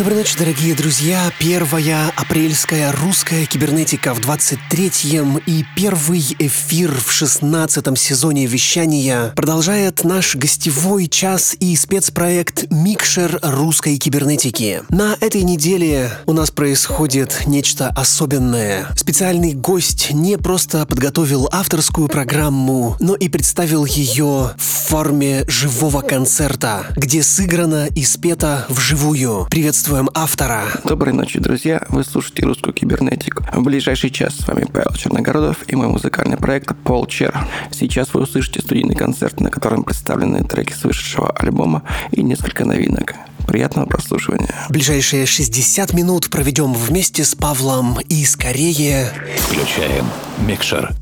Доброй ночи, дорогие друзья. Первая апрельская русская кибернетика в 23-м и первый эфир в 16-м сезоне вещания продолжает наш гостевой час и спецпроект «Микшер русской кибернетики». На этой неделе у нас происходит нечто особенное. Специальный гость не просто подготовил авторскую программу, но и представил ее в форме живого концерта, где сыграно и спето вживую. Приветствую приветствуем автора. Доброй ночи, друзья. Вы слушаете русскую кибернетику. В ближайший час с вами Павел Черногородов и мой музыкальный проект Пол Чер. Сейчас вы услышите студийный концерт, на котором представлены треки с вышедшего альбома и несколько новинок. Приятного прослушивания. Ближайшие 60 минут проведем вместе с Павлом и скорее... Включаем микшер.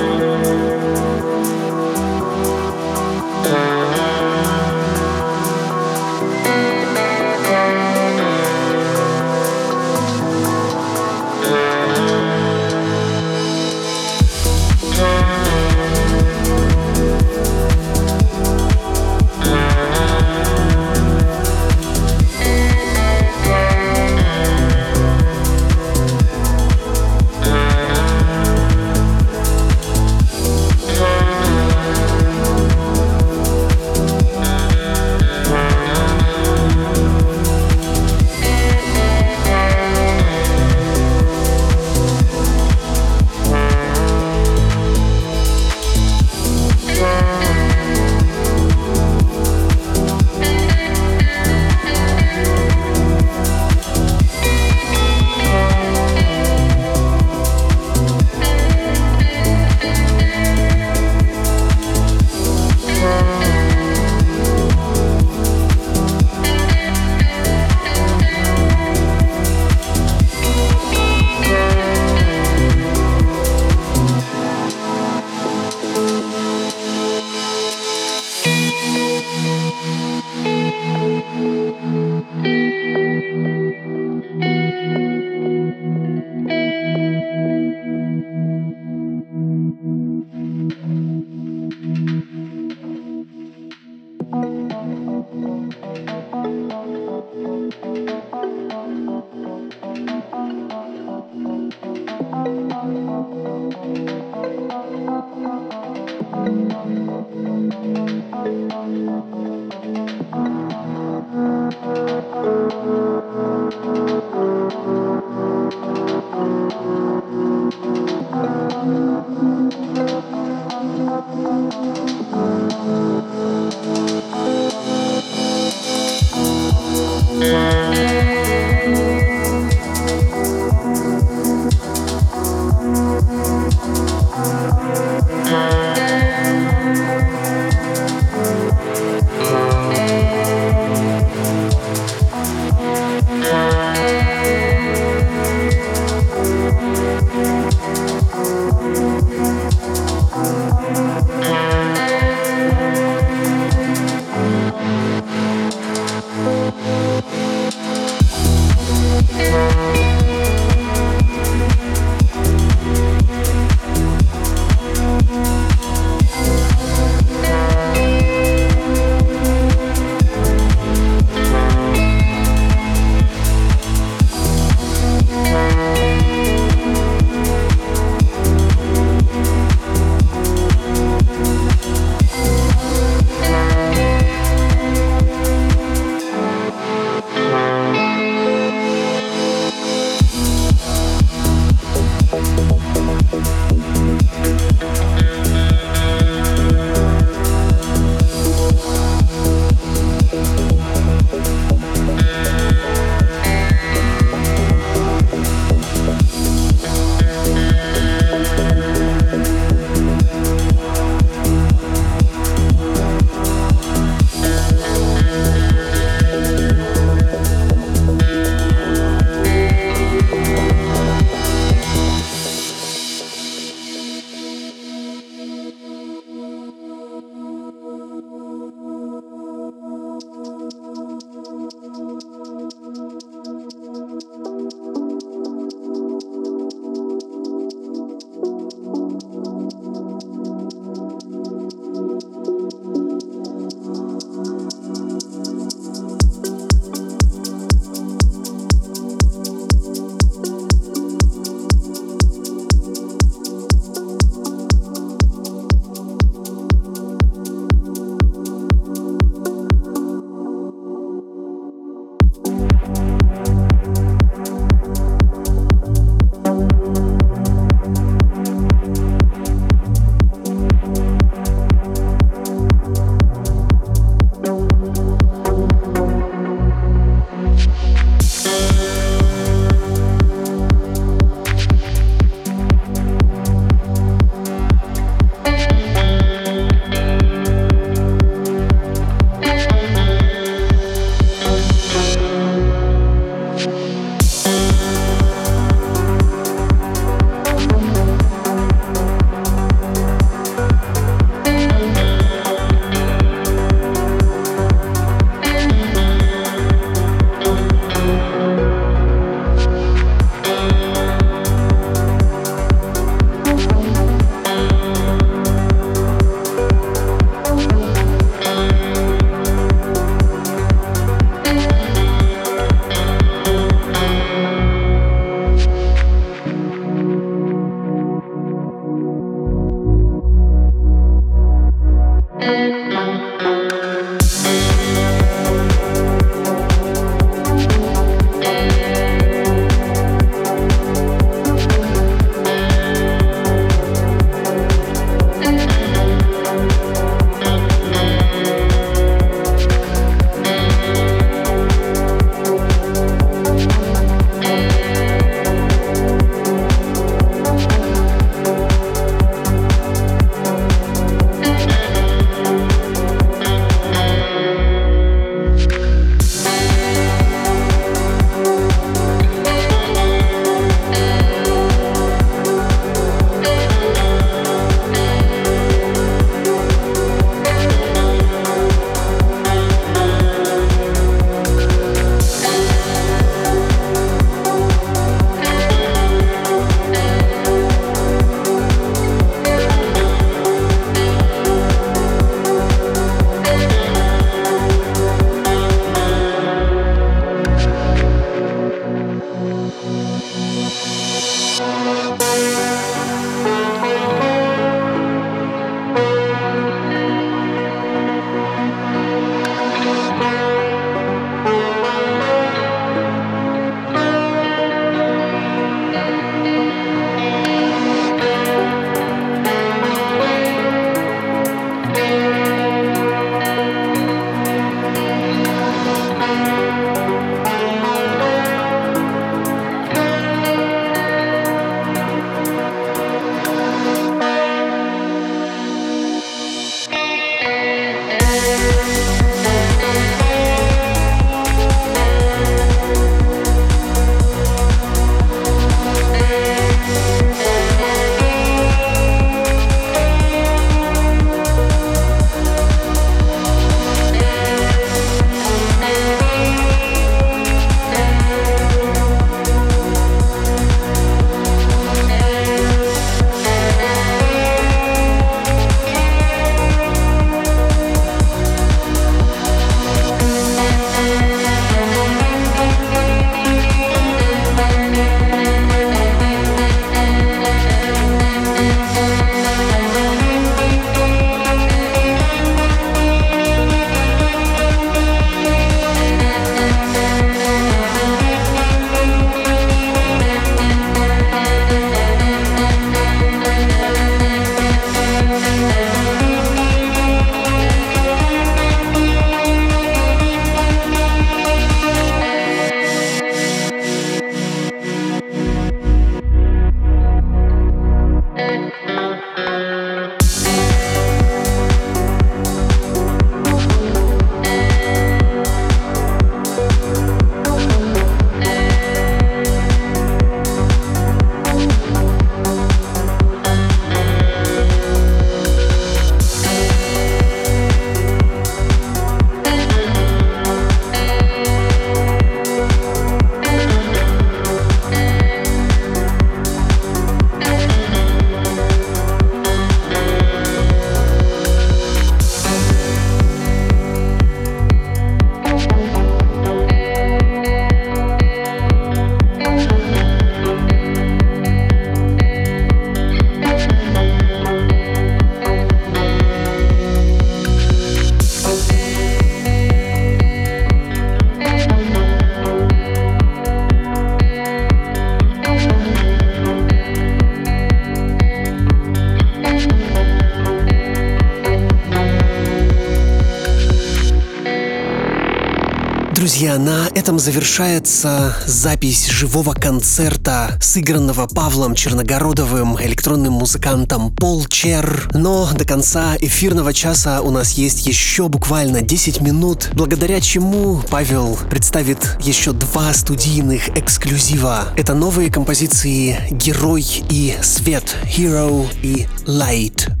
На этом завершается запись живого концерта, сыгранного Павлом Черногородовым, электронным музыкантом Пол Чер. Но до конца эфирного часа у нас есть еще буквально 10 минут, благодаря чему Павел представит еще два студийных эксклюзива. Это новые композиции «Герой» и «Свет», «Hero» и «Light».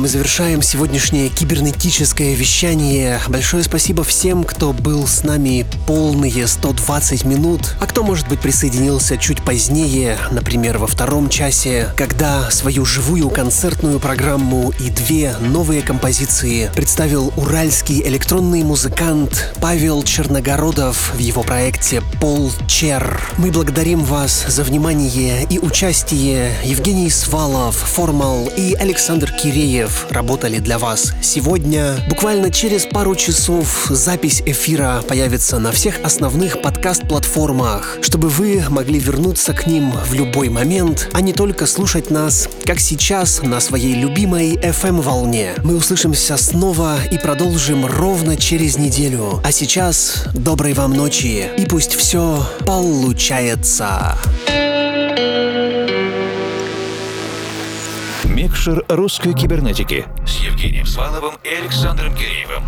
Мы завершаем сегодняшнее кибернетическое вещание. Большое спасибо всем, кто был с нами полные 120 минут, а кто, может быть, присоединился чуть позднее, например, во втором часе, когда свою живую концертную программу и две новые композиции представил уральский электронный музыкант Павел Черногородов в его проекте «Пол Чер». Мы благодарим вас за внимание и участие. Евгений Свалов, Формал и Александр Киреев работали для вас сегодня. Буквально через пару часов запись эфира появится на всех основных подкаст-платформах, чтобы вы могли вернуться к ним в любой момент, а не только слушать нас, как сейчас, на своей любимой FM-волне. Мы услышимся снова и продолжим ровно через неделю. А сейчас доброй вам ночи и пусть все получается. Микшер русской кибернетики с Евгением Сваловым и Александром Киреевым.